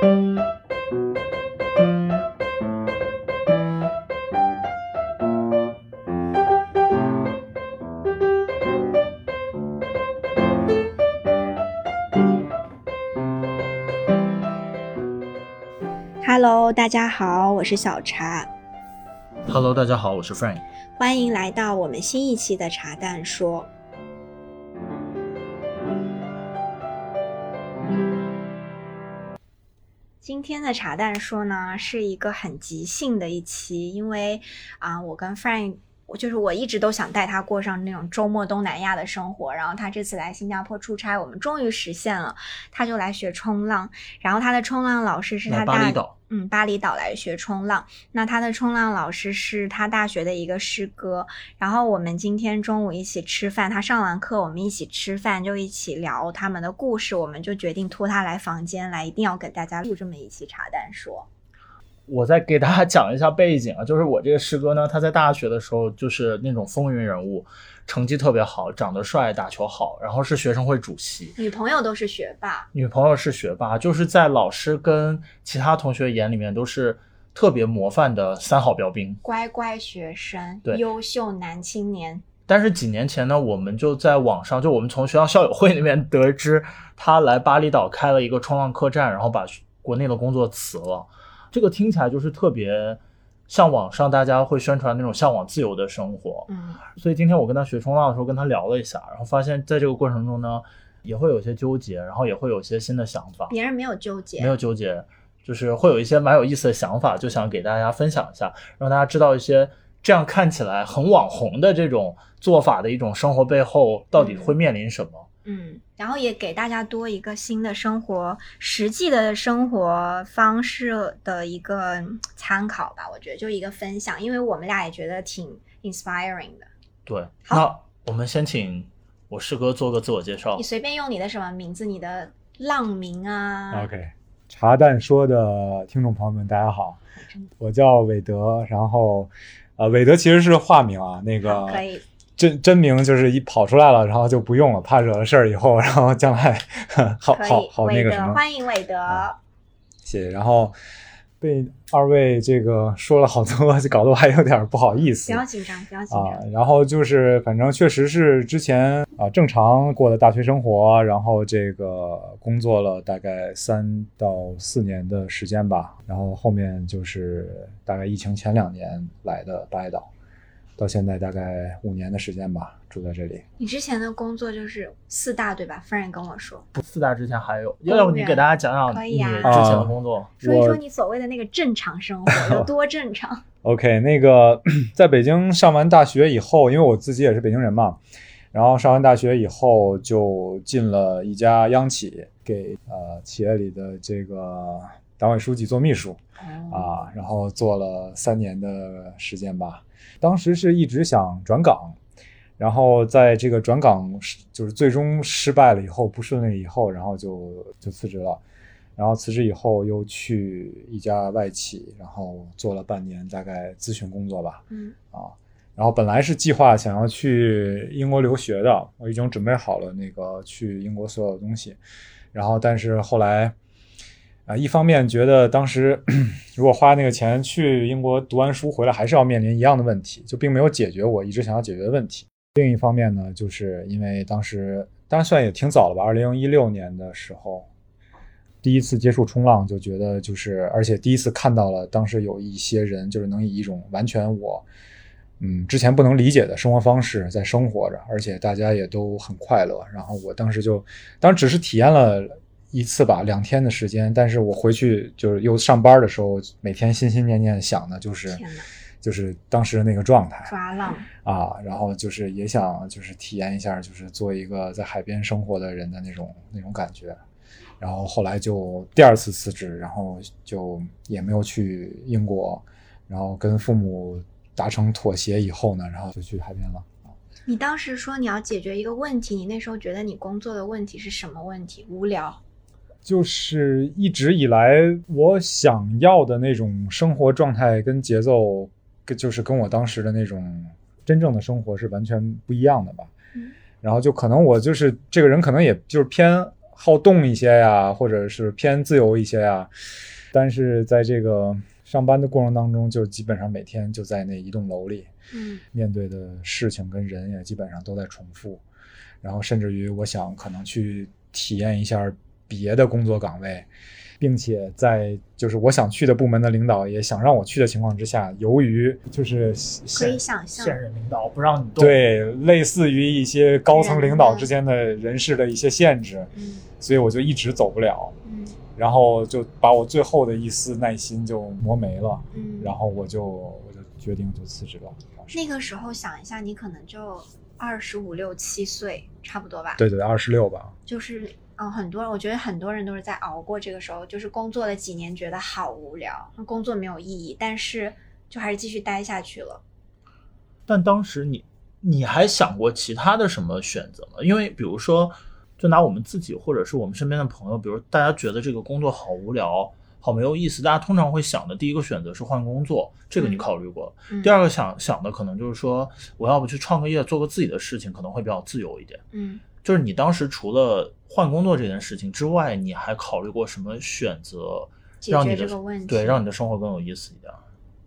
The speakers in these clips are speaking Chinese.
Hello，大家好，我是小茶。Hello，大家好，我是 Frank。欢迎来到我们新一期的茶蛋说。天的茶蛋说呢，是一个很即兴的一期，因为啊、我跟 Frank，我就是我一直都想带他过上那种周末东南亚的生活，然后他这次来新加坡出差，我们终于实现了，他就来学冲浪，然后他的冲浪老师是他大嗯，巴厘岛来学冲浪。那他的冲浪老师是他大学的一个师哥。然后我们今天中午一起吃饭，他上完课，我们一起吃饭，就一起聊他们的故事。我们就决定拖他来房间来，一定要给大家录这么一期茶单说。我再给大家讲一下背景啊，就是我这个师哥呢，他在大学的时候就是那种风云人物，成绩特别好，长得帅，打球好，然后是学生会主席，女朋友都是学霸，女朋友是学霸，就是在老师跟其他同学眼里面都是特别模范的三好标兵。乖乖学生，对优秀男青年。但是几年前呢，我们就在网上，就我们从学校校友会那边得知，他来巴厘岛开了一个冲浪客栈，然后把国内的工作辞了。这个听起来就是特别像网上大家会宣传那种向往自由的生活。嗯，所以今天我跟他学冲浪的时候，跟他聊了一下，然后发现在这个过程中呢，也会有些纠结，然后也会有一些新的想法。别人没有纠结，没有纠结，就是会有一些蛮有意思的想法，就想给大家分享一下，让大家知道一些这样看起来很网红的这种做法的一种生活背后到底会面临什么。嗯，然后也给大家多一个新的生活、实际的生活方式的一个嗯参考吧。我觉得就一个分享，因为我们俩也觉得挺 inspiring 的。对，好那我们先请我师哥做个自我介绍你。随便用你的什么名字，你的浪名啊 OK，茶蛋说的听众朋友们，大家好，真我叫韦德，然后呃，韦德其实是化名啊，那个可以。真真名就是一跑出来了，然后就不用了，怕惹了事儿以后，然后将来 好好好那，个什么，欢迎韦德。谢谢。然后被二位这个说了好多，就 搞得我还有点不好意思不。要紧张，不要紧啊张。，然后就是反正确实是之前啊正常过的大学生活，然后这个工作了大概三到四年的时间吧，然后后面就是大概疫情前两年来的巴厘岛，到现在大概五年的时间吧，住在这里。你之前的工作就是四大对吧？Frank 跟我说，四大之前还有，要不你给大家讲讲你可以啊之前的工作？说一说你所谓的那个正常生活有多正常。OK，那个在北京上完大学以后，因为我自己也是北京人嘛，然后上完大学以后就进了一家央企，给呃企业里的这个党委书记做秘书哦，啊，然后做了三年的时间吧。当时是一直想转岗，然后在这个转岗失就是最终失败了以后不顺利以后，然后就就辞职了。然后辞职以后又去一家外企，然后做了半年，大概咨询工作吧。嗯啊，然后本来是计划想要去英国留学的，我已经准备好了那个去英国所有的东西，然后但是后来啊，一方面觉得当时 如果花那个钱去英国读完书回来，还是要面临一样的问题，就并没有解决我一直想要解决的问题。另一方面呢，就是因为当时当然算也挺早了吧，二零一六年的时候。第一次接触冲浪，就觉得就是，而且第一次看到了当时有一些人，就是能以一种完全我，嗯，之前不能理解的生活方式在生活着，而且大家也都很快乐。然后我当时就，当然只是体验了一次吧，两天的时间，但是我回去就是又上班的时候，每天心心念念想的就是，就是当时的那个状态。抓浪，啊，然后就是也想就是体验一下，就是做一个在海边生活的人的那种那种感觉。然后后来就第二次辞职，然后就也没有去英国，然后跟父母达成妥协以后呢，然后就去海边了。你当时说你要解决一个问题，你那时候觉得你工作的问题是什么问题？无聊。就是一直以来我想要的那种生活状态跟节奏，跟就是跟我当时的那种真正的生活是完全不一样的吧。嗯然后就可能我就是这个人，可能也就是偏好动一些呀，或者是偏自由一些呀。但是在这个上班的过程当中，就基本上每天就在那一栋楼里，嗯面对的事情跟人也基本上都在重复。然后甚至于我想可能去体验一下别的工作岗位，并且在就是我想去的部门的领导也想让我去的情况之下，由于就是可以想象现任领导不让你动，，对类似于一些高层领导之间的人事的一些限制，嗯所以我就一直走不了。嗯然后就把我最后的一丝耐心就磨没了，嗯，然后我就我就决定就辞职了。那个时候想一下，你可能就二十五六七岁，差不多吧？，对对，二十六吧。就是嗯，很多人我觉得很多人都是在熬过这个时候，就是工作了几年，觉得好无聊，工作没有意义，但是就还是继续待下去了。但当时你你还想过其他的什么选择吗？因为比如说，就拿我们自己或者是我们身边的朋友，比如大家觉得这个工作好无聊。好没有意思，大家通常会想的第一个选择是换工作，这个你嗯考虑过。嗯第二个想想的可能就是说，我要不去创个业，做个自己的事情，可能会比较自由一点。嗯就是你当时除了换工作这件事情之外，你还考虑过什么选择，让你的这个问题对，让你的生活更有意思一点？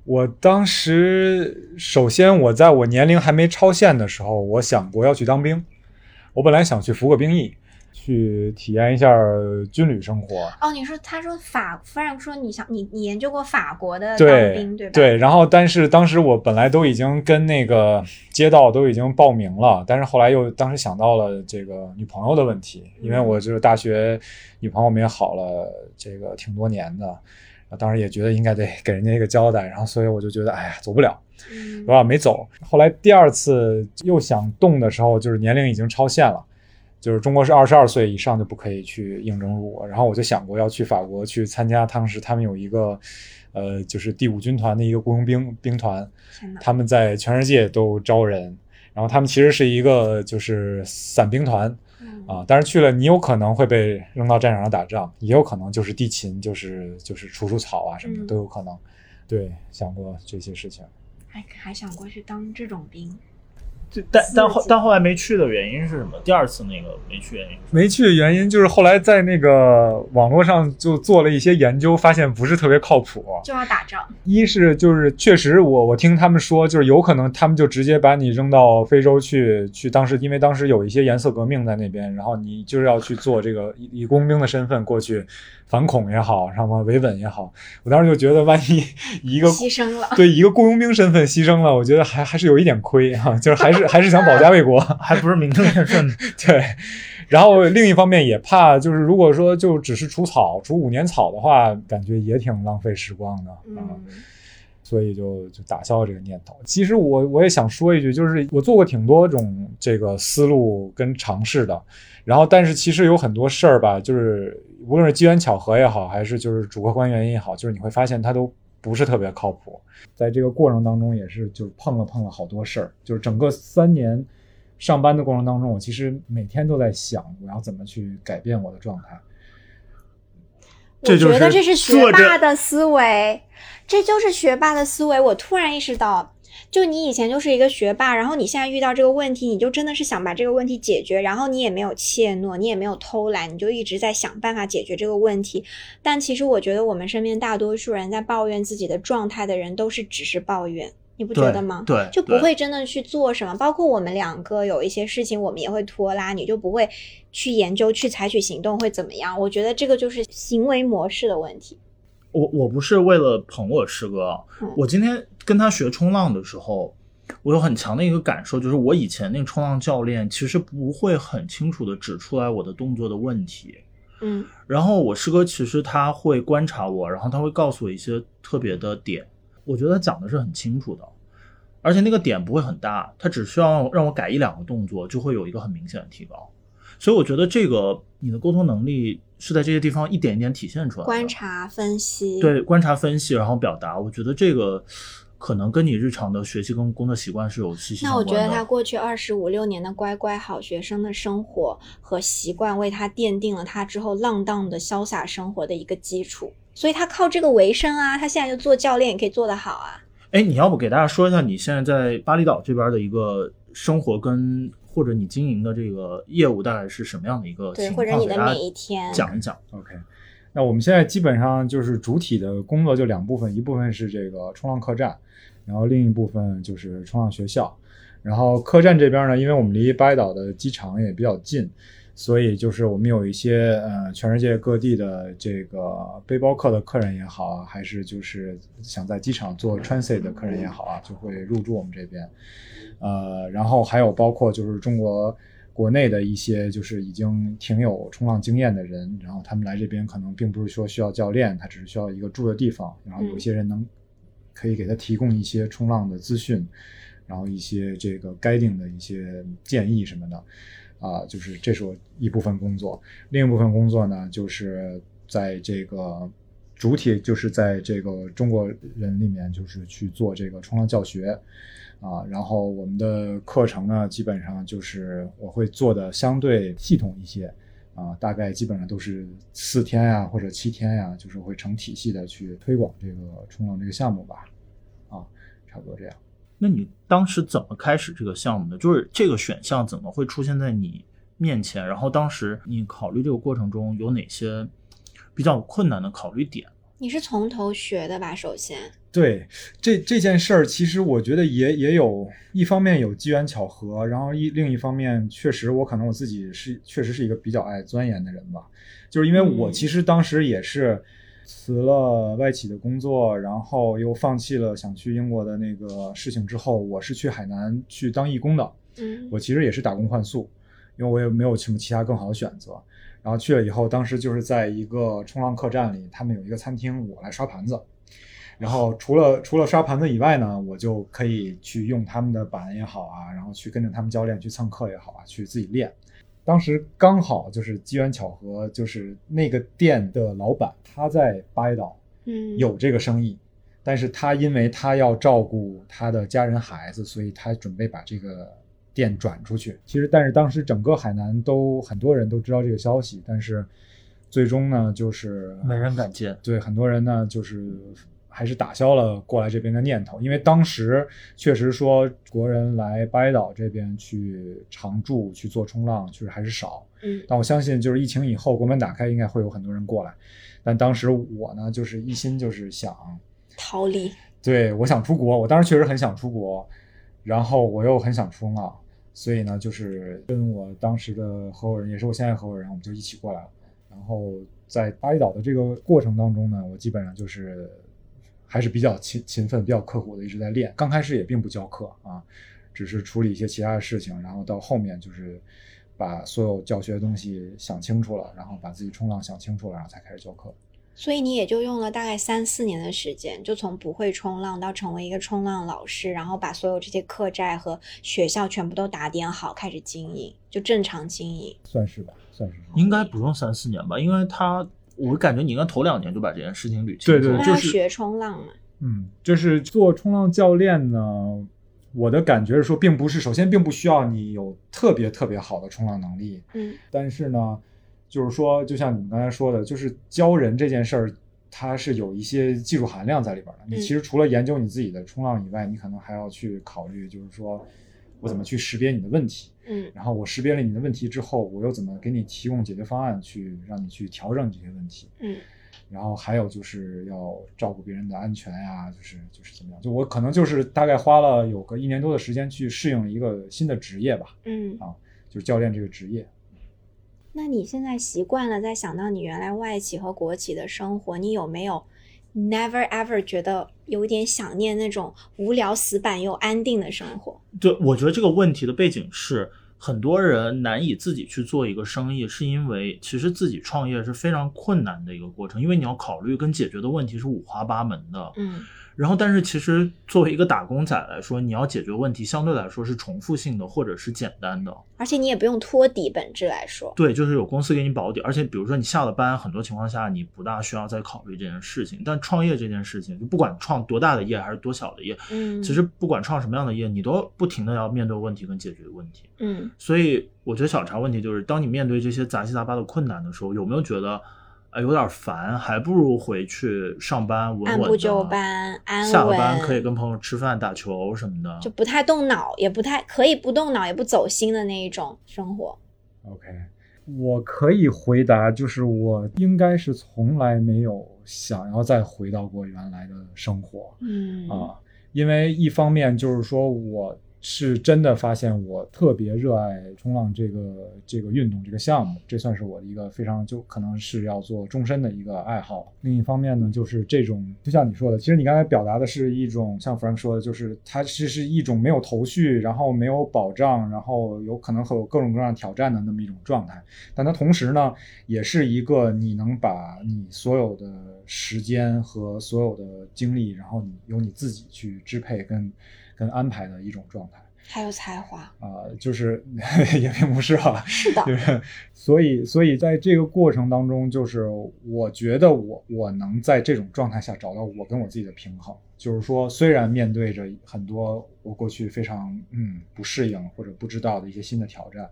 我当时首先我在我年龄还没超限的时候，我想过要去当兵。我本来想去服个兵役，去体验一下军旅生活。哦，你说他说法，夫人说你想你你研究过法国的当对兵对吧？对，然后但是当时我本来都已经跟那个街道都已经报名了，但是后来又当时想到了这个女朋友的问题，因为我就是大学女朋友们也好了，这个挺多年的，啊当时也觉得应该得给人家一个交代，然后所以我就觉得哎呀走不了，嗯是吧？没走。后来第二次又想动的时候，就是年龄已经超限了。就是中国是二十二岁以上就不可以去应征入伍，然后我就想过要去法国去参加当时他们有一个，呃，就是第五军团的一个雇佣兵兵团，他们在全世界都招人，然后他们其实是一个就是散兵团嗯啊，但是去了你有可能会被扔到战场上打仗，也有可能就是地勤，就是就是除除草啊什么的嗯都有可能。对，想过这些事情。还还想过去当这种兵，这但但后但后来没去的原因是什么？第二次那个没去原因？没去的原因就是后来在那个网络上就做了一些研究，发现不是特别靠谱。就要打仗。一是就是确实我我听他们说，就是有可能他们就直接把你扔到非洲去去，当时因为当时有一些颜色革命在那边，然后你就是要去做这个以以工兵的身份过去反恐也好，什么维稳也好，我当时就觉得万一 一个牺牲了对一个雇佣兵身份牺牲了，我觉得还还是有一点亏啊，就是还是还是想保家卫国。还不是名正言顺的。对，然后另一方面也怕，就是如果说就只是除草，除五年草的话，感觉也挺浪费时光的啊。嗯所以就就打消了这个念头。其实我我也想说一句，就是我做过挺多种这个思路跟尝试的，然后但是其实有很多事儿吧，就是无论是机缘巧合也好，还是就是主客观原因也好，就是你会发现它都不是特别靠谱。在这个过程当中，也是就是碰了碰了好多事儿，就是整个三年上班的过程当中，我其实每天都在想我要怎么去改变我的状态。我觉得这是学霸的思维，这就是学霸的思维。我突然意识到，就你以前就是一个学霸，然后你现在遇到这个问题，你就真的是想把这个问题解决，然后你也没有怯懦，你也没有偷懒，你就一直在想办法解决这个问题。但其实我觉得我们身边大多数人在抱怨自己的状态的人，都是只是抱怨，你不觉得吗？对，就不会真的去做什么。包括我们两个有一些事情，我们也会拖拉，你就不会去研究、去采取行动会怎么样？我觉得这个就是行为模式的问题。我我不是为了捧我师哥我今天跟他学冲浪的时候，我有很强的一个感受，就是我以前那个冲浪教练其实不会很清楚的指出来我的动作的问题，嗯然后我师哥其实他会观察我，然后他会告诉我一些特别的点，我觉得他讲的是很清楚的，而且那个点不会很大，他只需要让我改一两个动作，就会有一个很明显的提高。所以我觉得这个你的沟通能力是在这些地方一点一点体现出来的。观察、分析，，对，观察、分析，然后表达，我觉得这个可能跟你日常的学习跟工作习惯是有息息相关的。那我觉得他过去二十五六年的乖乖好学生的生活和习惯，为他奠定了他之后浪荡的潇洒生活的一个基础。所以他靠这个为生啊，他现在就做教练也可以做得好啊。哎，你要不给大家说一下你现在在巴厘岛这边的一个生活跟或者你经营的这个业务大概是什么样的一个对，情或者你的每一天，讲一讲。OK，那我们现在基本上就是主体的工作就两部分，一部分是这个冲浪客栈，然后另一部分就是冲浪学校。然后客栈这边呢，因为我们离巴厘岛的机场也比较近，所以就是我们有一些呃全世界各地的这个背包客的客人也好啊，还是就是想在机场做 transit 的客人也好啊，就会入住我们这边。呃，然后还有包括就是中国国内的一些就是已经挺有冲浪经验的人，然后他们来这边可能并不是说需要教练，他只是需要一个住的地方，然后有一些人能可以给他提供一些冲浪的资讯，然后一些这个 guiding 的一些建议什么的，啊、就是这是我一部分工作，另一部分工作呢就是在这个。主体就是在这个中国人里面，就是去做这个冲浪教学，啊，然后我们的课程呢，基本上就是我会做的相对系统一些，啊，大概基本上都是四天呀、或者七天呀、就是会成体系的去推广这个冲浪这个项目吧，啊，差不多这样。那你当时怎么开始这个项目的？就是这个选项怎么会出现在你面前？然后当时你考虑这个过程中有哪些比较困难的考虑点？你是从头学的吧？首先，对这这件事儿，其实我觉得也也有一方面有机缘巧合，然后一另一方面，确实我可能我自己是确实是一个比较爱钻研的人吧，就是因为我嗯其实当时也是辞了外企的工作，然后又放弃了想去英国的那个事情之后，我是去海南去当义工的，嗯我其实也是打工换宿，因为我也没有什么其他更好的选择。然后去了以后，当时就是在一个冲浪客栈里，他们有一个餐厅，我来刷盘子。然后除了除了刷盘子以外呢，我就可以去用他们的板也好啊，然后去跟着他们教练去蹭课也好啊，去自己练。当时刚好就是机缘巧合，就是那个店的老板他在巴厘岛嗯，有这个生意，但是他因为他要照顾他的家人孩子，所以他准备把这个店转出去。其实，但是当时整个海南都很多人都知道这个消息，但是最终呢，就是没人敢接。对很多人呢，就是还是打消了过来这边的念头，因为当时确实说国人来巴厘岛这边去常住去做冲浪，确实还是少。嗯但我相信，就是疫情以后，国门打开，应该会有很多人过来。但当时我呢，就是一心就是想，逃离，对我想出国，我当时确实很想出国，然后我又很想冲浪，所以呢，就是跟我当时的合伙人，也是我现在合伙人，我们就一起过来了。然后在巴厘岛的这个过程当中呢，我基本上就是还是比较勤勤奋、比较刻苦的，一直在练。刚开始也并不教课啊，只是处理一些其他的事情，然后到后面就是把所有教学的东西想清楚了，然后把自己冲浪想清楚了，然后才开始教课。所以你也就用了大概三四年的时间，就从不会冲浪到成为一个冲浪老师，然后把所有这些客栈和学校全部都打点好，开始经营，就正常经营。算是吧，算是。应该不用三四年吧，因为他我感觉你应该头两年就把这件事情捋清楚。对对就是学冲浪嘛，嗯，就是做冲浪教练呢，我的感觉是说，并不是首先并不需要你有特别特别好的冲浪能力，嗯但是呢，就是说，就像你们刚才说的，就是教人这件事儿，它是有一些技术含量在里边的。你嗯其实除了研究你自己的冲浪以外，你可能还要去考虑，就是说我怎么去识别你的问题，嗯然后我识别了你的问题之后，我又怎么给你提供解决方案，去让你去调整这些问题。嗯然后还有就是要照顾别人的安全呀、就是就是怎么样？就我可能就是大概花了有个一年多的时间去适应一个新的职业吧，嗯。啊就是教练这个职业。那你现在习惯了，在想到你原来外企和国企的生活，你有没有 never ever 觉得有一点想念那种无聊、死板又安定的生活？对，我觉得这个问题的背景是，很多人难以自己去做一个生意，是因为其实自己创业是非常困难的一个过程，因为你要考虑跟解决的问题是五花八门的。嗯然后，但是其实作为一个打工仔来说，你要解决问题相对来说是重复性的或者是简单的。而且你也不用托底，本质来说，对，就是有公司给你保底，而且比如说你下了班，很多情况下你不大需要再考虑这件事情。但创业这件事情，就不管创多大的业还是多小的业，嗯，其实不管创什么样的业，你都不停的要面对问题跟解决问题。嗯所以我觉得小茶问题就是，当你面对这些杂七杂八的困难的时候，有没有觉得啊有点烦，还不如回去上班稳稳的，按部就班，安稳。下了班可以跟朋友吃饭、打球什么的。就不太动脑，也不太可以不动脑，也不走心的那一种生活。OK，我可以回答，就是我应该是从来没有想要再回到过原来的生活嗯啊，因为一方面就是说我是真的发现我特别热爱冲浪这个这个运动这个项目，这算是我的一个非常就可能是要做终身的一个爱好。另一方面呢，就是这种就像你说的，其实你刚才表达的是一种像 Frank 说的，就是它其实是一种没有头绪，然后没有保障，然后有可能会有各种各样挑战的那么一种状态。但它同时呢，也是一个你能把你所有的时间和所有的精力，然后你由你自己去支配跟跟安排的一种状态。还有才华，啊、就是 也并不是啊，是的，就是所以所以在这个过程当中，就是我觉得我我能在这种状态下找到我跟我自己的平衡，就是说虽然面对着很多我过去非常嗯不适应或者不知道的一些新的挑战，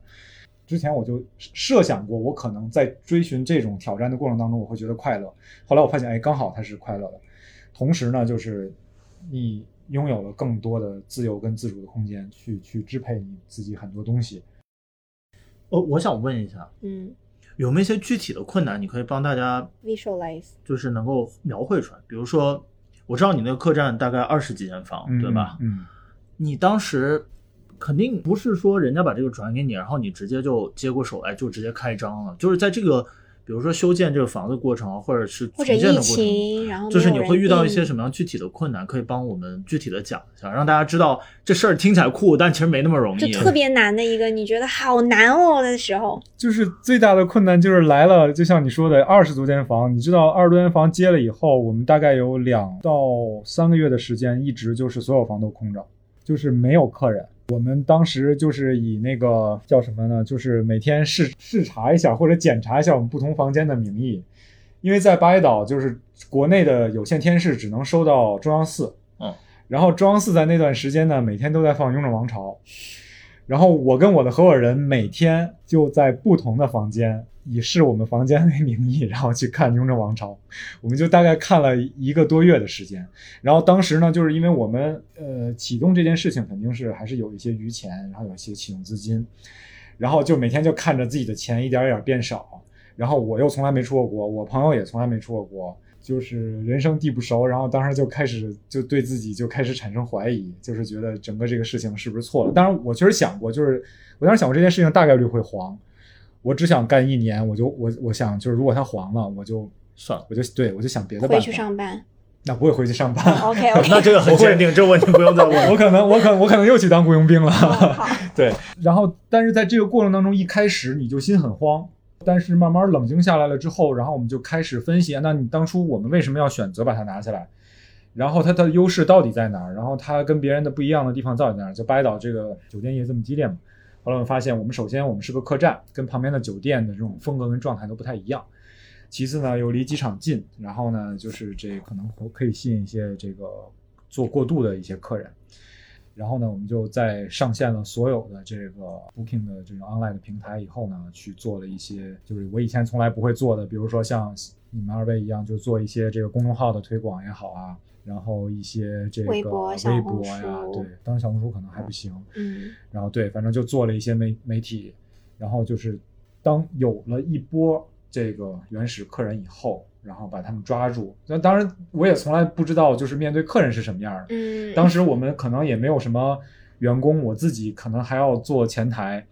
之前我就设想过，我可能在追寻这种挑战的过程当中，我会觉得快乐。后来我发现，哎，刚好它是快乐的。同时呢，就是你拥有了更多的自由跟自主的空间，去去支配你自己很多东西。哦，我想问一下，嗯有没有一些具体的困难，你可以帮大家，visualize，就是能够描绘出来？比如说，我知道你那个客栈大概二十几间房，对吧？嗯，你当时肯定不是说人家把这个转给你，然后你直接就接过手来就直接开张了，就是在这个比如说修建这个房子过程，或者是或者疫重建的过程。情，然后就是你会遇到一些什么样具体的困难，可以帮我们具体的讲一下，让大家知道这事儿听起来酷，但其实没那么容易。就特别难的一个，你觉得好难哦的时候，就是最大的困难就是来了，就像你说的，二十多间房，你知道二十多间房接了以后，我们大概有两到三个月的时间，一直就是所有房都空着，就是没有客人。我们当时就是以那个叫什么呢？就是每天视视察一下或者检查一下我们不同房间的名义，因为在巴厘岛就是国内的有线天视只能收到中央四，嗯，然后中央四在那段时间呢，每天都在放《雍正王朝》，然后我跟我的合伙人每天就在不同的房间，以是我们房间为名义，然后去看《雍正王朝》，我们就大概看了一个多月的时间。然后当时呢，就是因为我们呃启动这件事情肯定是还是有一些余钱，然后有一些启动资金，然后就每天就看着自己的钱一点一点变少，然后我又从来没出过国，我朋友也从来没出过国。就是人生地不熟，然后当时就开始就对自己就开始产生怀疑，就是觉得整个这个事情是不是错了。当然，我确实想过，就是我当时想过这件事情大概率会黄，我只想干一年，我就我我想就是如果它黄了，我就算了，我就对我就想别的办法。回去上班。那不会回去上班。OK OK，那这个很坚定，这个问题不用再问。我可能我可我可能又去当雇佣兵了。好，对，然后但是在这个过程当中，一开始你就心很慌，但是慢慢冷静下来了之后，然后我们就开始分析，那你当初我们为什么要选择把它拿下来？然后它的优势到底在哪儿？然后它跟别人的不一样的地方到底在哪儿？就巴厘岛这个酒店业这么激烈嘛。后来我们发现，我们首先我们是个客栈，跟旁边的酒店的这种风格跟状态都不太一样。其次呢，又离机场近，然后呢，就是这可能可以吸引一些这个做过渡的一些客人。然后呢，我们就在上线了所有的这个 Booking 的这种 online 的平台以后呢，去做了一些就是我以前从来不会做的，比如说像你们二位一样，就做一些这个公众号的推广也好啊，然后一些这个微博呀，对，当然小红书可能还不行，嗯。然后对，反正就做了一些媒媒体，然后就是当有了一波这个原始客人以后，然后把他们抓住。那当然，我也从来不知道就是面对客人是什么样的。嗯，当时我们可能也没有什么员工，我自己可能还要做前台，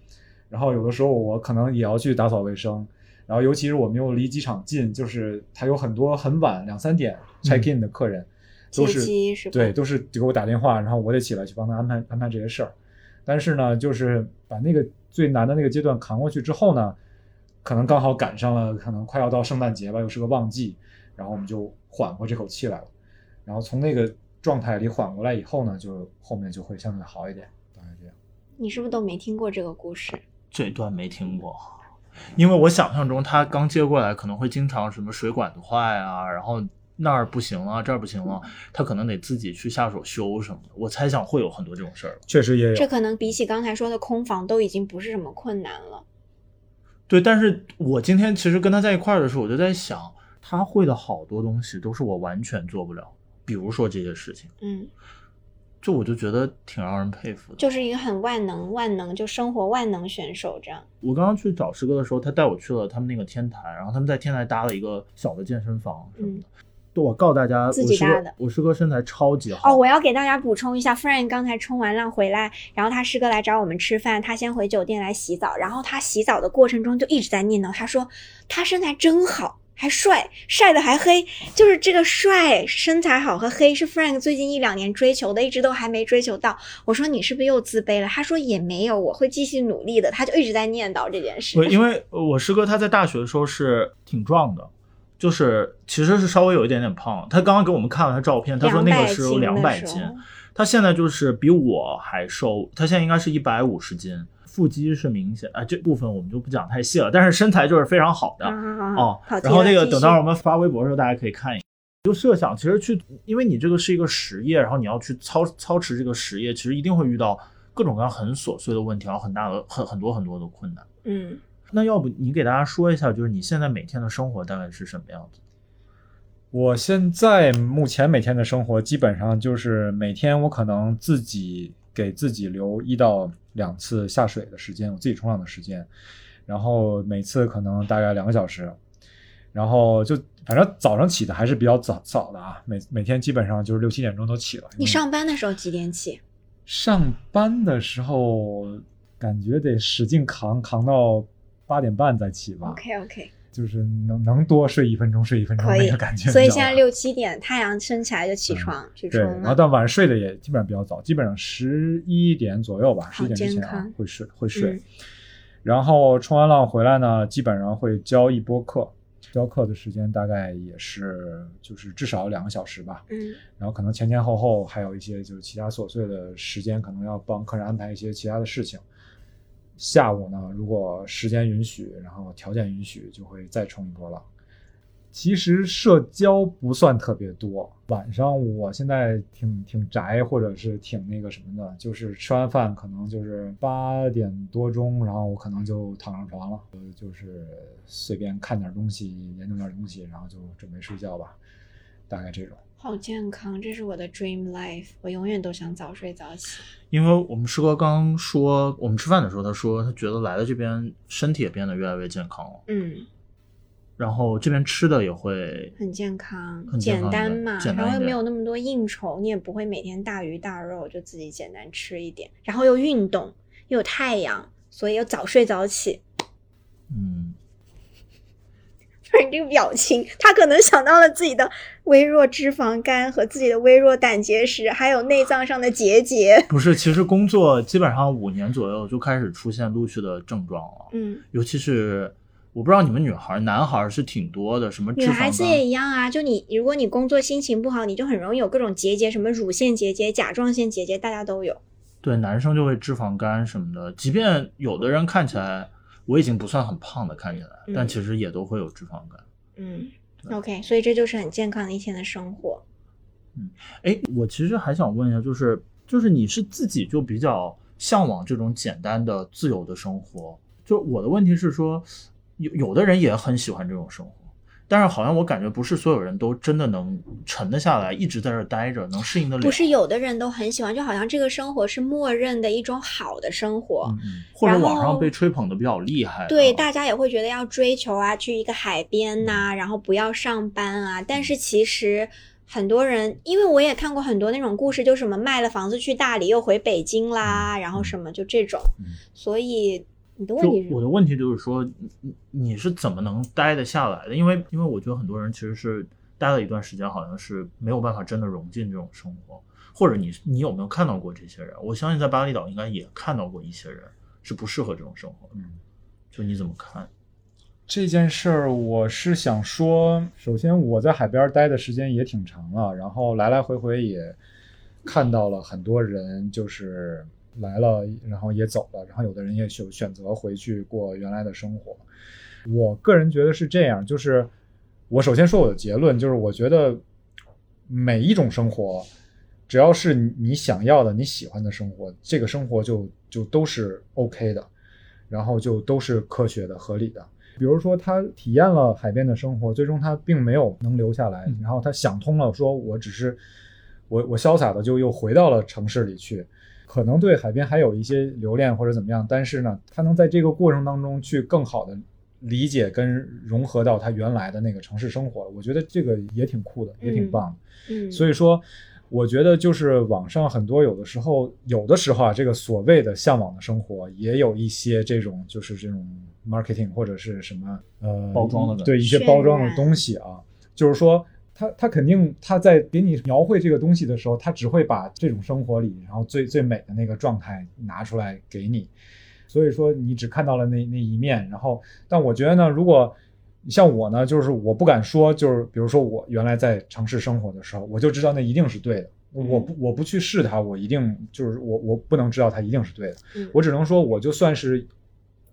然后有的时候我可能也要去打扫卫生。然后尤其是我们又离机场近，就是他有很多很晚两三点 check in 的客人，都接是？对，都是给我打电话，然后我得起来去帮他安排安排这些事儿。但是呢，就是把那个最难的那个阶段扛过去之后呢，可能刚好赶上了，可能快要到圣诞节吧，又是个旺季，然后我们就缓过这口气来了。然后从那个状态里缓过来以后呢，就后面就会相对好一点，大概这样。你是不是都没听过这个故事？这段没听过，因为我想象中他刚接过来可能会经常什么水管子坏啊，然后那儿不行了，这儿不行了，他可能得自己去下手修什么的。我猜想会有很多这种事儿。确实也有，这可能比起刚才说的空房都已经不是什么困难了。对，但是我今天其实跟他在一块儿的时候，我就在想，他会的好多东西都是我完全做不了，比如说这些事情，嗯，就我就觉得挺让人佩服的。就是一个很万能、万能就生活万能选手这样。我刚刚去找师哥的时候，他带我去了他们那个天台，然后他们在天台搭了一个小的健身房什么的。对，我告诉大家，自己搭的我师哥身材超级好。哦，我要给大家补充一下，Frank 刚才冲完浪回来，然后他师哥来找我们吃饭，他先回酒店来洗澡，然后他洗澡的过程中就一直在念叨，他说他身材真好，还帅，晒的还黑，就是这个帅、身材好和黑是 Frank 最近一两年追求的，一直都还没追求到。我说你是不是又自卑了？他说也没有，我会继续努力的。他就一直在念叨这件事不，。因为我师哥他在大学的时候是挺壮的，就是其实是稍微有一点点胖。他刚刚给我们看了他照片，他说那个是有两200百斤他现在就是比我还瘦，他现在应该是一百五十斤，腹肌是明显啊，这部分我们就不讲太细了，但是身材就是非常好的。啊啊啊哦然后那个等到我们发微博的时候，大家可以看一眼。就设想，其实去，因为你这个是一个实业，然后你要去操操持这个实业，其实一定会遇到各种各样很琐碎的问题，然后很大的很很多很多的困难。嗯，那要不你给大家说一下，就是你现在每天的生活大概是什么样子？我现在目前每天的生活基本上就是每天我可能自己给自己留一到两次下水的时间，我自己冲浪的时间，然后每次可能大概两个小时，然后就反正早上起的还是比较早早的啊，每每天基本上就是六七点钟都起了。你上班的时候几点起？上班的时候感觉得使劲扛，扛到八点半再起吧。OK OK，就是能能多睡一分钟睡一分钟那个感觉。所以现在六七点太阳升起来就起床、去对，冲了。然后但晚上睡的也基本上比较早，基本上十一点左右吧，十好一点之前啊会睡会睡。嗯然后冲完浪回来呢，基本上会教一波课，教课的时间大概也是就是至少两个小时吧。嗯然后可能前前后后还有一些就是其他琐碎的时间，可能要帮客人安排一些其他的事情。下午呢，如果时间允许，然后条件允许，就会再冲一波浪。其实社交不算特别多，晚上我现在挺挺宅，或者是挺那个什么的，就是吃完饭可能就是八点多钟，然后我可能就躺上床了，呃就是随便看点东西，研究点东西，然后就准备睡觉吧，大概这种。好健康，这是我的 dream life，我永远都想早睡早起。因为我们师哥刚说，我们吃饭的时候他说，他觉得来了这边身体也变得越来越健康了，嗯，然后这边吃的也会很健康，简单嘛，单然后又没有那么多应酬，你也不会每天大鱼大肉，就自己简单吃一点，然后又运动，又有太阳，所以又早睡早起。嗯，不然这个表情，他可能想到了自己的微弱脂肪肝和自己的微弱胆结石，还有内脏上的结节。不是，其实工作基本上五年左右就开始出现陆续的症状了，嗯，尤其是我不知道你们女孩儿、男孩儿是挺多的，什么女孩子也一样啊，就你如果你工作心情不好，你就很容易有各种结节，什么乳腺结节、甲状腺结节，大家都有。对，男生就会脂肪肝什么的，即便有的人看起来我已经不算很胖的，看起来，嗯但其实也都会有脂肪肝。嗯，OK，所以这就是很健康的一天的生活。嗯哎，我其实还想问一下，就是就是你是自己就比较向往这种简单的、自由的生活？就我的问题是说，有有的人也很喜欢这种生活，但是好像我感觉不是所有人都真的能沉得下来，一直在这儿待着，能适应得了。不是有的人都很喜欢，就好像这个生活是默认的一种好的生活。嗯嗯，或者网上被吹捧的比较厉害，对，大家也会觉得要追求啊，去一个海边呐、然后不要上班啊。但是其实很多人，因为我也看过很多那种故事，就什么卖了房子去大理，又回北京啦，然后什么就这种。嗯所以你的问就题是？我的问题就是说，你你你是怎么能待得下来的？因为因为我觉得很多人其实是待了一段时间，好像是没有办法真的融进这种生活。或者你你有没有看到过这些人？我相信在巴厘岛应该也看到过一些人是不适合这种生活的。嗯，就你怎么看？这件事儿，我是想说，首先我在海边待的时间也挺长了，然后来来回回也看到了很多人，就是来了，然后也走了，然后有的人也选选择回去过原来的生活。我个人觉得是这样，就是我首先说我的结论，就是我觉得每一种生活，只要是你你想要的、你喜欢的生活，这个生活就就都是 OK 的，然后就都是科学的、合理的。比如说他体验了海边的生活，最终他并没有能留下来，嗯然后他想通了，说我只是我我潇洒的就又回到了城市里去，可能对海边还有一些留恋或者怎么样，但是呢，他能在这个过程当中去更好的理解跟融合到他原来的那个城市生活，我觉得这个也挺酷的，也挺棒的。嗯，所以说，我觉得就是网上很多有的时候，有的时候啊，这个所谓的向往的生活，也有一些这种就是这种 marketing 或者是什么呃包装的对一些包装的东西啊，就是说。他他肯定他在给你描绘这个东西的时候，他只会把这种生活里，然后最最美的那个状态拿出来给你，所以说你只看到了那那一面。然后，但我觉得呢，如果像我呢，就是我不敢说，就是比如说我原来在城市生活的时候，我就知道那一定是对的。我不我不去试它，我一定就是我我不能知道它一定是对的。嗯我只能说，我就算是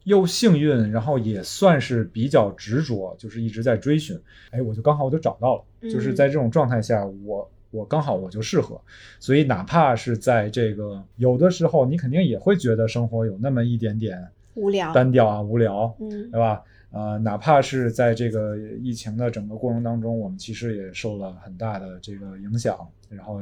又幸运，然后也算是比较执着，就是一直在追寻。哎，我就刚好我就找到了，嗯就是在这种状态下，我我刚好我就适合。所以哪怕是在这个有的时候，你肯定也会觉得生活有那么一点点无聊，单调啊、无聊，嗯对吧？呃，哪怕是在这个疫情的整个过程当中，我们其实也受了很大的这个影响。然后，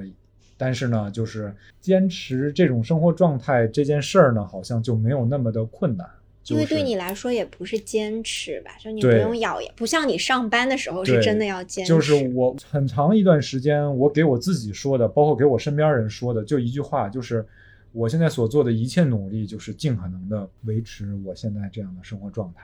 但是呢，就是坚持这种生活状态这件事儿呢，好像就没有那么的困难。就是因为对你来说也不是坚持吧，就你不用咬牙，不像你上班的时候是真的要坚持。就是我很长一段时间，我给我自己说的，包括给我身边人说的，就一句话，就是我现在所做的一切努力，就是尽可能的维持我现在这样的生活状态。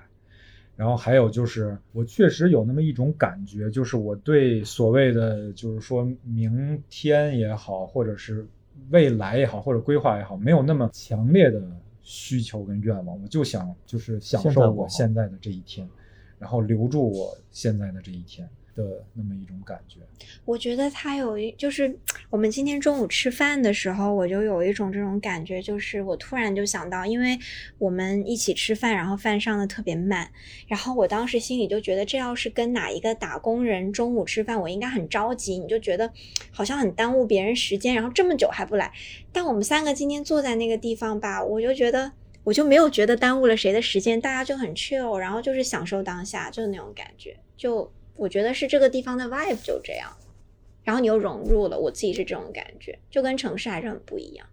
然后还有就是，我确实有那么一种感觉，就是我对所谓的就是说明天也好，或者是未来也好，或者规划也好，没有那么强烈的需求跟愿望，我就想就是享受我现在的这一天，然后留住我现在的这一天的那么一种感觉。我觉得他有一，就是我们今天中午吃饭的时候，我就有一种这种感觉，就是我突然就想到，因为我们一起吃饭，然后饭上的特别慢，然后我当时心里就觉得，这要是跟哪一个打工人中午吃饭，我应该很着急，你就觉得好像很耽误别人时间，然后这么久还不来。但我们三个今天坐在那个地方吧，我就觉得。我就没有觉得耽误了谁的时间，大家就很 chill，然后就是享受当下，就那种感觉。就我觉得是这个地方的 vibe 就这样。然后你又融入了，我自己是这种感觉，就跟城市还是很不一样。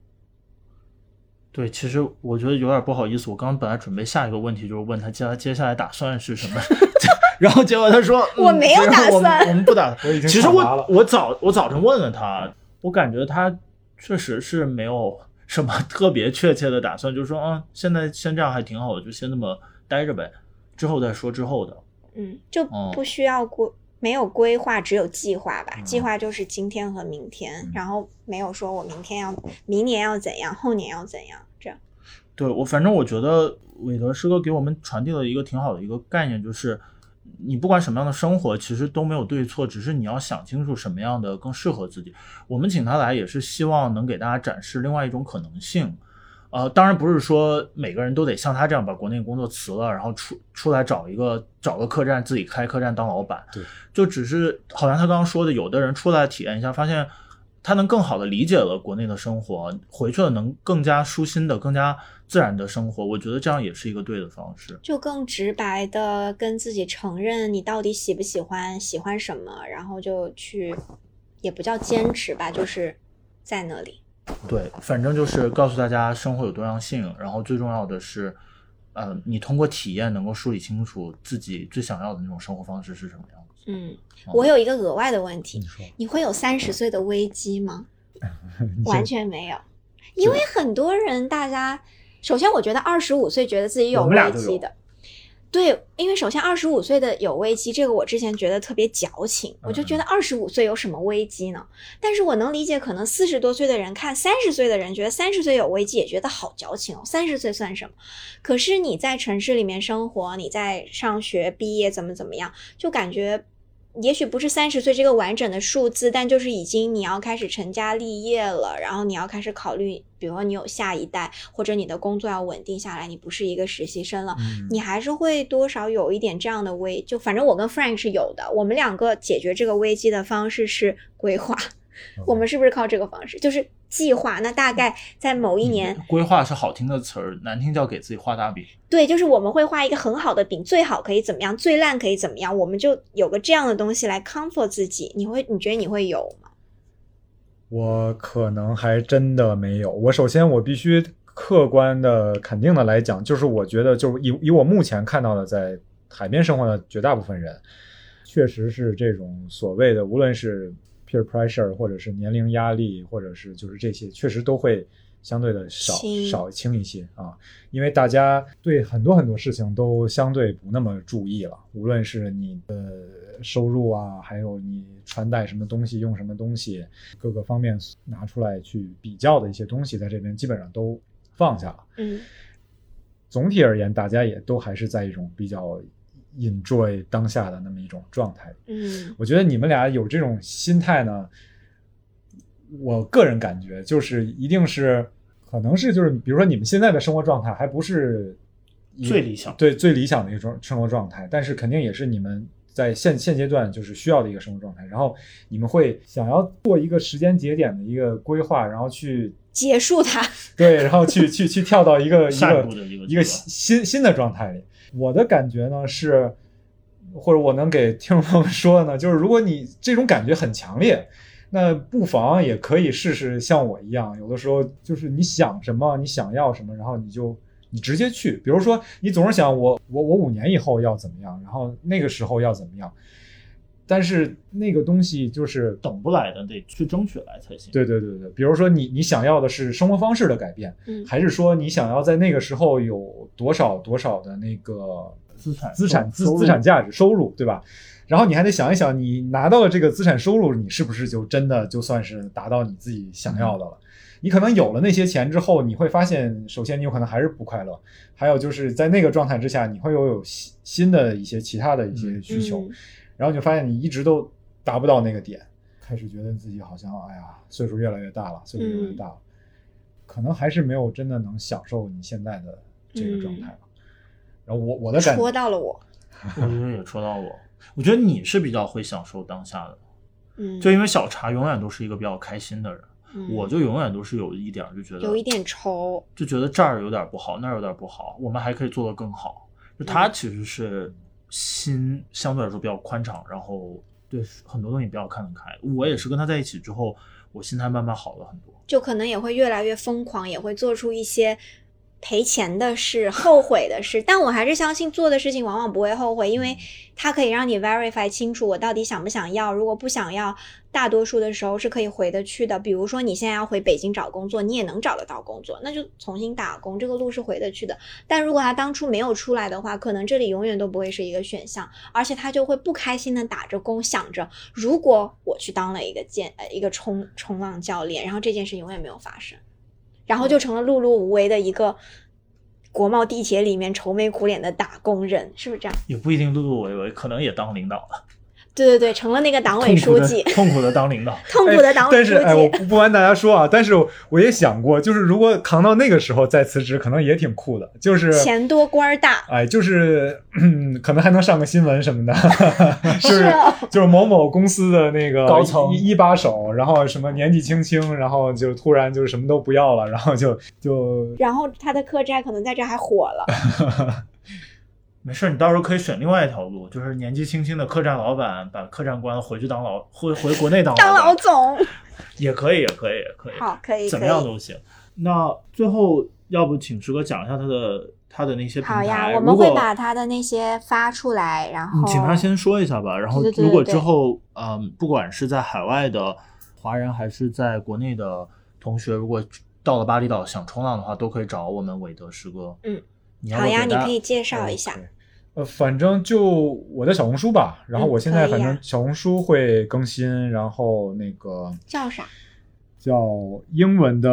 对，其实我觉得有点不好意思。我刚刚本来准备下一个问题，就是问他接接下来打算是什么，然后结果他说 我没有嗯打我们算我们不打。我已经其实我我早我早晨问了他，我感觉他确实是没有什么特别确切的打算，就是说啊，现在先这样还挺好的，就先那么待着呗，之后再说之后的。嗯，就哦不需要规，没有规划，只有计划吧。嗯计划就是今天和明天，嗯然后没有说我明天要，明年要怎样，后年要怎样，这样。对我，反正我觉得韦德师哥给我们传递了一个挺好的一个概念，就是你不管什么样的生活，其实都没有对错，只是你要想清楚什么样的更适合自己。我们请他来也是希望能给大家展示另外一种可能性。呃，当然不是说每个人都得像他这样把国内工作辞了，然后出出来找一个找个客栈自己开客栈当老板。对，就只是好像他刚刚说的，有的人出来体验一下，发现他能更好的理解了国内的生活，回去了能更加舒心的、更加自然的生活。我觉得这样也是一个对的方式。就更直白的跟自己承认你到底喜不喜欢，喜欢什么，然后就去，也不叫坚持吧，就是在那里。对，反正就是告诉大家生活有多样性，然后最重要的是，呃，你通过体验能够梳理清楚自己最想要的那种生活方式是什么样子。嗯，哦我有一个额外的问题你，说，你会有三十岁的危机吗？完全没有，因为很多人，大家首先我觉得二十五岁觉得自己有危机的，对，因为首先二十五岁的有危机，这个我之前觉得特别矫情，我就觉得嗯二十五岁有什么危机呢？但是我能理解，可能四十多岁的人看三十岁的人，觉得三十岁有危机，也觉得好矫情哦，三十岁算什么？可是你在城市里面生活，你在上学毕业怎么怎么样，就感觉。也许不是三十岁这个完整的数字，但就是已经你要开始成家立业了，然后你要开始考虑，比如说你有下一代，或者你的工作要稳定下来，你不是一个实习生了，嗯你还是会多少有一点这样的危，就反正我跟 Frank 是有的，我们两个解决这个危机的方式是规划，我们是不是靠这个方式？就是计划，那大概在某一年，规划是好听的词儿，难听叫给自己画大饼。对，就是我们会画一个很好的饼，最好可以怎么样，最烂可以怎么样，我们就有个这样的东西来 comfort 自己。你会，你觉得你会有吗？我可能还真的没有。我首先我必须客观的、肯定的来讲，就是我觉得，就是以以我目前看到的，在海边生活的绝大部分人，确实是这种所谓的，无论是 peer pressure，或者是年龄压力，或者是就是这些，确实都会相对的少少轻一些啊。因为大家对很多很多事情都相对不那么注意了，无论是你的收入啊，还有你穿戴什么东西、用什么东西，各个方面拿出来去比较的一些东西，在这边基本上都放下了。嗯总体而言，大家也都还是在一种比较 enjoy 当下的那么一种状态。嗯我觉得你们俩有这种心态呢，我个人感觉就是一定是，可能是就是，比如说你们现在的生活状态还不是最理想对最理想的一种生活状态，但是肯定也是你们在现现阶段就是需要的一个生活状态。然后你们会想要做一个时间节点的一个规划，然后去结束它。对，然后去去去跳到一个 一个一个一个新新新的状态里。我的感觉呢是，或者我能给听众朋友们说的呢，就是如果你这种感觉很强烈，那不妨也可以试试像我一样，有的时候就是你想什么，你想要什么，然后你就你直接去。比如说，你总是想我我我五年以后要怎么样，然后那个时候要怎么样，但是那个东西就是等不来的，得去争取来才行。对对对对，比如说你你想要的是生活方式的改变，嗯还是说你想要在那个时候有多少多少的那个资产资产资资产价值收入，对吧？然后你还得想一想，你拿到了这个资产收入，你是不是就真的就算是达到你自己想要的了？你可能有了那些钱之后，你会发现，首先你有可能还是不快乐，还有就是在那个状态之下，你会又有新新的一些其他的一些需求，嗯然后你就发现你一直都达不到那个点，开始觉得自己好像哎呀，岁数越来越大了，岁数越来越大了，可能还是没有真的能享受你现在的这个状态了。然后我我的感戳到了我。我觉得也戳到我，我觉得你是比较会享受当下的，嗯，就因为小茶永远都是一个比较开心的人，嗯我就永远都是有一点就觉得有一点愁。就觉得这儿有点不好，那儿有点不好，我们还可以做得更好。就他其实是心相对来说比较宽敞，然后对很多东西比较看得开。我也是跟他在一起之后，我心态慢慢好了很多。就可能也会越来越疯狂，也会做出一些赔钱的事、后悔的事。但我还是相信做的事情往往不会后悔，因为它可以让你 verify 清楚我到底想不想要。如果不想要，大多数的时候是可以回得去的。比如说你现在要回北京找工作，你也能找得到工作，那就重新打工，这个路是回得去的。但如果他当初没有出来的话，可能这里永远都不会是一个选项，而且他就会不开心的打着工，想着如果我去当了一个健呃一个冲冲浪教练，然后这件事永远没有发生，然后就成了碌碌无为的一个国贸地铁里面愁眉苦脸的打工人，是不是这样？也不一定碌碌无为，可能也当领导了，对对对，成了那个党委痛苦的书记，痛苦的当领导。痛苦的党委书记。但是哎，我不不瞒大家说啊，但是我也想过，就是如果扛到那个时候再辞职，可能也挺酷的。就是钱多官儿大，哎，就是、嗯、可能还能上个新闻什么的，就是哦就是某某公司的那个高层一一把手，然后什么年纪轻轻，然后就突然就是什么都不要了，然后就就然后他的客栈可能在这还火了。没事，你到时候可以选另外一条路，就是年纪轻轻的客栈老板把客栈关了，回去当老回回国内当当老总，也可以，也可以，也可以。好，可以，怎。么样都行。那最后，要不请师哥讲一下他的他的那些平台？好呀，我们会把他的那些发出来，然后你请他先说一下吧。然后如果之后，嗯，不管是在海外的华人还是在国内的同学，如果到了巴厘岛想冲浪的话，都可以找我们韦德师哥。嗯，好呀，你可以介绍一下。呃，反正就我的小红书吧，然后嗯我现在反正小红书会更新，然后那个叫啥？叫英文的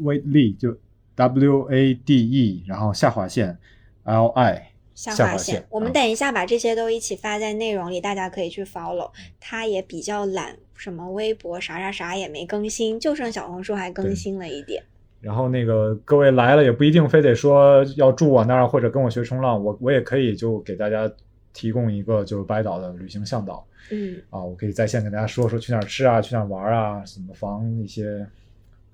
Wade 就 W A D E，然后下划线 L I 下下划划线，我们嗯等一下把这些都一起发在内容里，大家可以去 follow。他也比较懒，什么微博啥啥啥也没更新，就剩小红书还更新了一点。然后那个各位来了也不一定非得说要住我那儿或者跟我学冲浪，我我也可以就给大家提供一个就是白岛的旅行向导嗯啊，我可以在线跟大家说说去哪儿吃啊，去哪儿玩啊，怎么防一些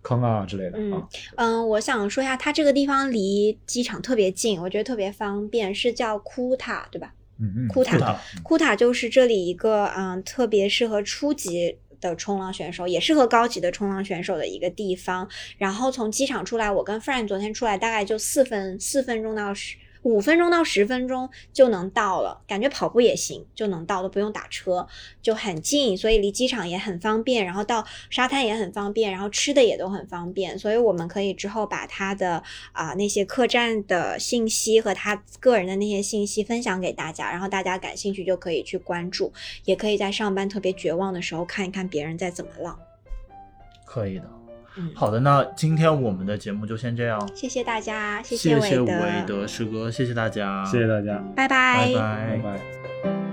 坑啊之类的嗯啊。嗯，我想说一下，它这个地方离机场特别近，我觉得特别方便，是叫库塔，对吧？嗯嗯，库塔库塔库塔就是这里一个嗯特别适合初级的冲浪选手，也适合高级的冲浪选手的一个地方。然后从机场出来，我跟 Frank 昨天出来大概就四分四分钟到十五分钟到十分钟就能到了，感觉跑步也行就能到，都不用打车，就很近，所以离机场也很方便，然后到沙滩也很方便，然后吃的也都很方便，所以我们可以之后把他的啊、那些客栈的信息和他个人的那些信息分享给大家，然后大家感兴趣就可以去关注，也可以在上班特别绝望的时候看一看别人在怎么浪。可以的。嗯，好的，那今天我们的节目就先这样，谢谢大家，谢谢韦德，韦德师哥，谢谢大家，谢谢大家，拜。拜拜。拜拜。